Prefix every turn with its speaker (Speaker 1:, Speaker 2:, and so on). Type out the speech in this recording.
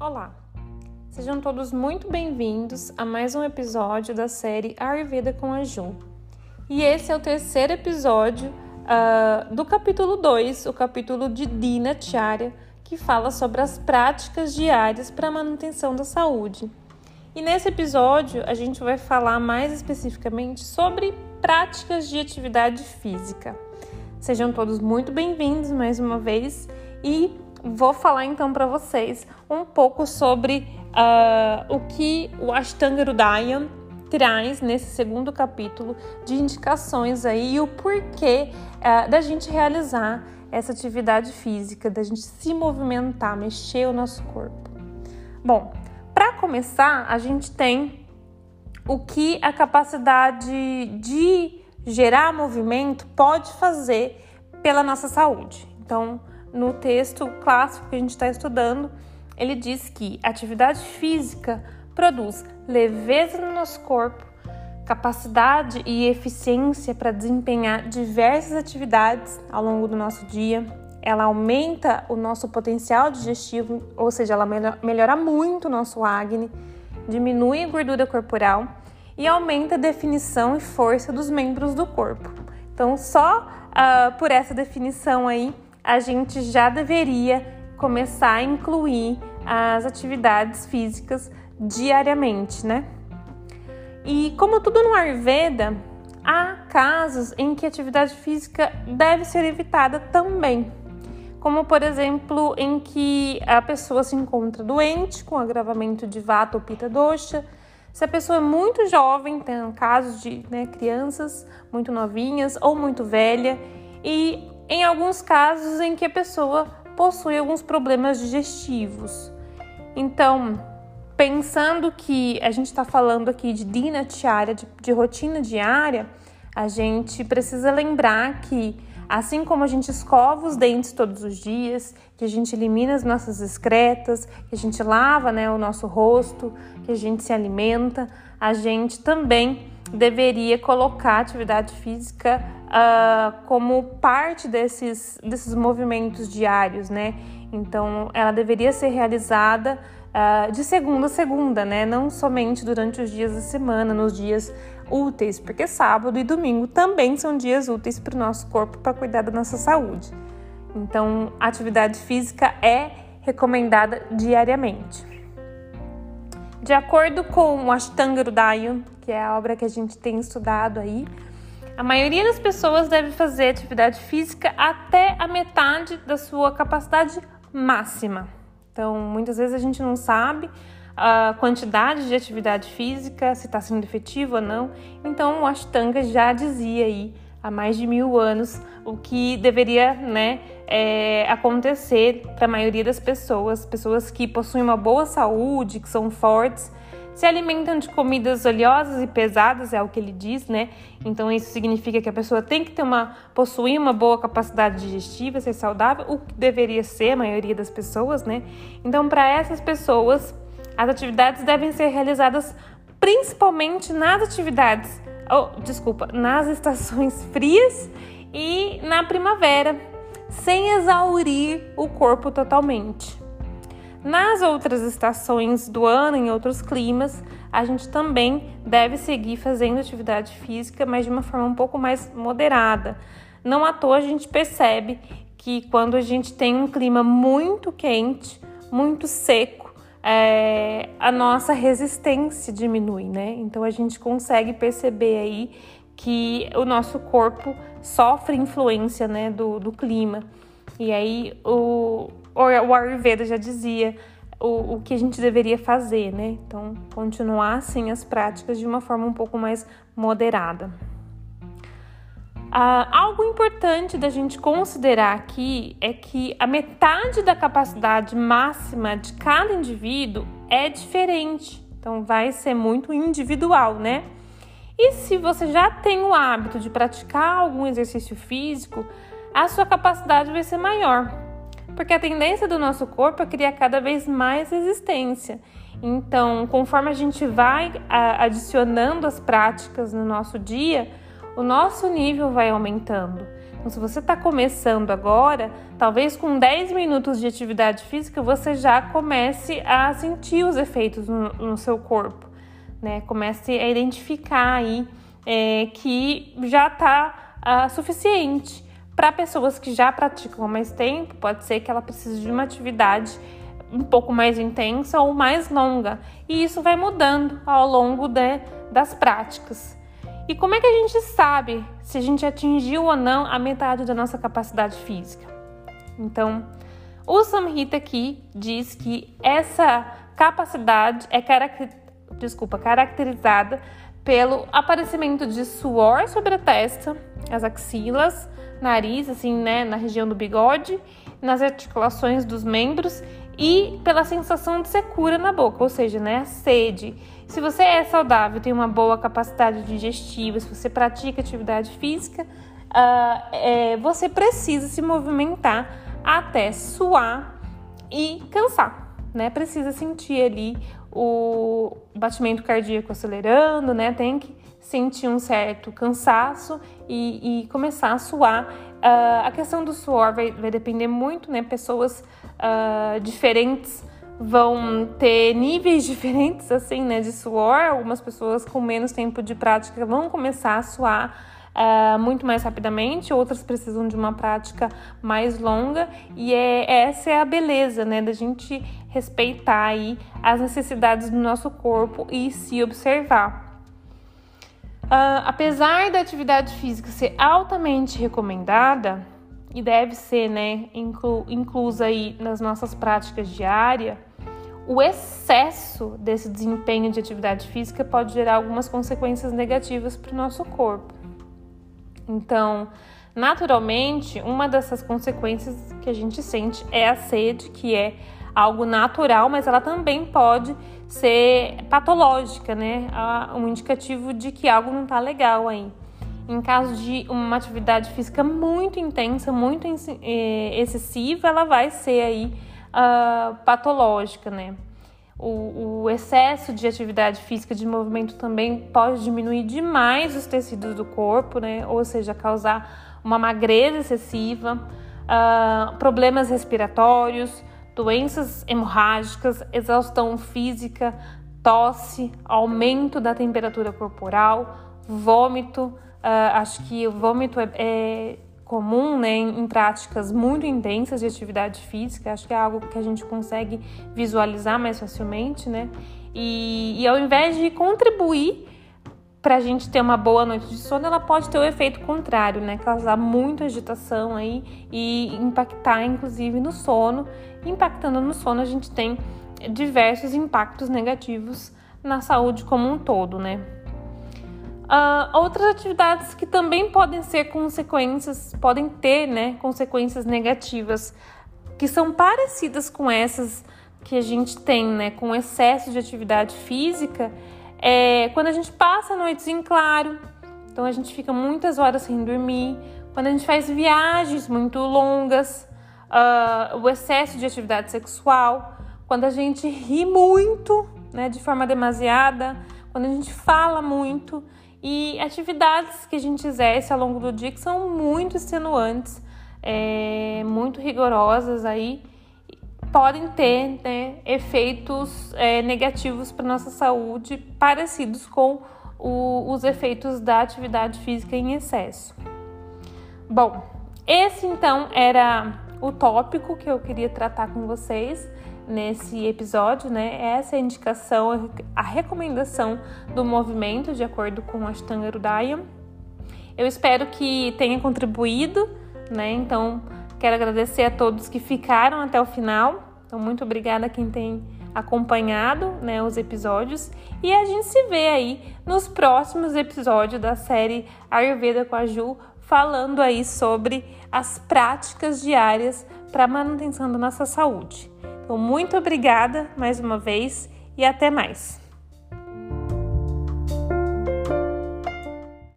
Speaker 1: Olá, sejam todos muito bem-vindos a mais um episódio da série Ayurveda com a Ju. E esse é o terceiro episódio uh, do capítulo 2, o capítulo de Dinacharya, que fala sobre as práticas diárias para a manutenção da saúde. E nesse episódio a gente vai falar mais especificamente sobre práticas de atividade física. Sejam todos muito bem-vindos mais uma vez e vou falar então para vocês um pouco sobre uh, o que o Ashtanga Hridaya traz nesse segundo capítulo de indicações aí e o porquê uh, da gente realizar essa atividade física, da gente se movimentar, mexer o nosso corpo. Bom, para começar, a gente tem o que a capacidade de gerar movimento pode fazer pela nossa saúde. Então, no texto clássico que a gente está estudando, ele diz que atividade física produz leveza no nosso corpo, capacidade e eficiência para desempenhar diversas atividades ao longo do nosso dia. Ela aumenta o nosso potencial digestivo, ou seja, ela melhora muito o nosso acne, diminui a gordura corporal e aumenta a definição e força dos membros do corpo. Então, só uh, por essa definição aí, a gente já deveria começar a incluir as atividades físicas diariamente, né? E como tudo no Ayurveda, há casos em que a atividade física deve ser evitada também. Como, por exemplo, em que a pessoa se encontra doente com agravamento de vata ou pita dosha, se a pessoa é muito jovem, tem casos de né, crianças muito novinhas ou muito velha, e em alguns casos em que a pessoa possui alguns problemas digestivos. Então, pensando que a gente está falando aqui de dinacharya, de, de rotina diária, a gente precisa lembrar que assim como a gente escova os dentes todos os dias, que a gente elimina as nossas excretas, que a gente lava né, o nosso rosto, que a gente se alimenta, a gente também deveria colocar atividade física uh, como parte desses, desses movimentos diários, né? Então, ela deveria ser realizada uh, de segunda a segunda, né? Não somente durante os dias da semana, nos dias úteis, porque sábado e domingo também são dias úteis para o nosso corpo para cuidar da nossa saúde. Então, atividade física é recomendada diariamente. De acordo com o Ashtanga Hridaya, que é a obra que a gente tem estudado aí, a maioria das pessoas deve fazer atividade física até a metade da sua capacidade máxima. Então, muitas vezes a gente não sabe a quantidade de atividade física, se está sendo efetivo ou não. Então, o Ashtanga já dizia aí há mais de mil anos o que deveria né, é, acontecer para a maioria das pessoas, pessoas que possuem uma boa saúde, que são fortes, se alimentam de comidas oleosas e pesadas, é o que ele diz, né? Então isso significa que a pessoa tem que ter uma possuir uma boa capacidade digestiva, ser saudável, o que deveria ser a maioria das pessoas, né? Então para essas pessoas, as atividades devem ser realizadas principalmente nas atividades, oh, desculpa, nas estações frias e na primavera, sem exaurir o corpo totalmente. Nas outras estações do ano, em outros climas, a gente também deve seguir fazendo atividade física, mas de uma forma um pouco mais moderada. Não à toa a gente percebe que quando a gente tem um clima muito quente, muito seco, é, a nossa resistência diminui, né? Então a gente consegue perceber aí que o nosso corpo sofre influência né, do, do clima. E aí o, o Ayurveda já dizia o, o que a gente deveria fazer, né? Então, continuar assim as práticas de uma forma um pouco mais moderada. Ah, algo importante da gente considerar aqui é que a metade da capacidade máxima de cada indivíduo é diferente, então vai ser muito individual, né? E se você já tem o hábito de praticar algum exercício físico, a sua capacidade vai ser maior porque a tendência do nosso corpo é criar cada vez mais resistência. Então, conforme a gente vai adicionando as práticas no nosso dia, o nosso nível vai aumentando. Então, se você está começando agora, talvez com 10 minutos de atividade física você já comece a sentir os efeitos no, no seu corpo, né? Comece a identificar aí é, que já está uh, suficiente. Para pessoas que já praticam há mais tempo, pode ser que ela precise de uma atividade um pouco mais intensa ou mais longa, e isso vai mudando ao longo de, das práticas. E como é que a gente sabe se a gente atingiu ou não a metade da nossa capacidade física? Então, o Samhita aqui diz que essa capacidade é caracter... Desculpa, caracterizada pelo aparecimento de suor sobre a testa, as axilas, nariz, assim, né, na região do bigode, nas articulações dos membros e pela sensação de secura na boca, ou seja, né, a sede. Se você é saudável, tem uma boa capacidade digestiva, se você pratica atividade física, uh, é, você precisa se movimentar até suar e cansar, né? Precisa sentir ali o batimento cardíaco acelerando, né? Tem que sentir um certo cansaço e, e começar a suar. Uh, a questão do suor vai, vai depender muito, né? Pessoas uh, diferentes vão ter níveis diferentes assim, né, de suor. Algumas pessoas com menos tempo de prática vão começar a suar uh, muito mais rapidamente, outras precisam de uma prática mais longa. E é, essa é a beleza, né, da gente respeitar aí as necessidades do nosso corpo e se observar. Uh, apesar da atividade física ser altamente recomendada, e deve ser né, inclu, inclusa aí nas nossas práticas diárias, o excesso desse desempenho de atividade física pode gerar algumas consequências negativas para o nosso corpo. Então, naturalmente, uma dessas consequências que a gente sente é a sede, que é algo natural, mas ela também pode ser patológica, né? Um indicativo de que algo não está legal aí. Em caso de uma atividade física muito intensa, muito eh, excessiva, ela vai ser aí uh, patológica, né? O, o, excesso de atividade física de movimento também pode diminuir demais os tecidos do corpo, né? Ou seja, causar uma magreza excessiva, uh, problemas respiratórios, doenças hemorrágicas, exaustão física, tosse, aumento da temperatura corporal, vômito Uh, acho que o vômito é, é comum né, em, práticas muito intensas de atividade física, acho que é algo que a gente consegue visualizar mais facilmente, né? E, e ao invés de contribuir para a gente ter uma boa noite de sono, ela pode ter o efeito contrário, né? Causar muita agitação aí e impactar, inclusive, no sono. Impactando no sono, a gente tem diversos impactos negativos na saúde como um todo, né? Uh, outras atividades que também podem ser consequências, podem ter né, consequências negativas, que são parecidas com essas que a gente tem, né, com excesso de atividade física, é quando a gente passa noites em claro, então a gente fica muitas horas sem dormir, quando a gente faz viagens muito longas, uh, o excesso de atividade sexual, quando a gente ri muito, né, de forma demasiada, quando a gente fala muito e atividades que a gente exerce ao longo do dia que são muito extenuantes, é, muito rigorosas aí, podem ter né, efeitos é, negativos para nossa saúde, parecidos com o, os efeitos da atividade física em excesso. Bom, esse então era o tópico que eu queria tratar com vocês nesse episódio, né? Essa é a indicação, a recomendação do movimento de acordo com a Ashtanga Hridaya. Eu espero que tenha contribuído, né? Então, quero agradecer a todos que ficaram até o final. Então, muito obrigada a quem tem acompanhado né, os episódios e a gente se vê aí nos próximos episódios da série Ayurveda com a Ju, falando aí sobre as práticas diárias para a manutenção da nossa saúde. Então, muito obrigada mais uma vez e até mais.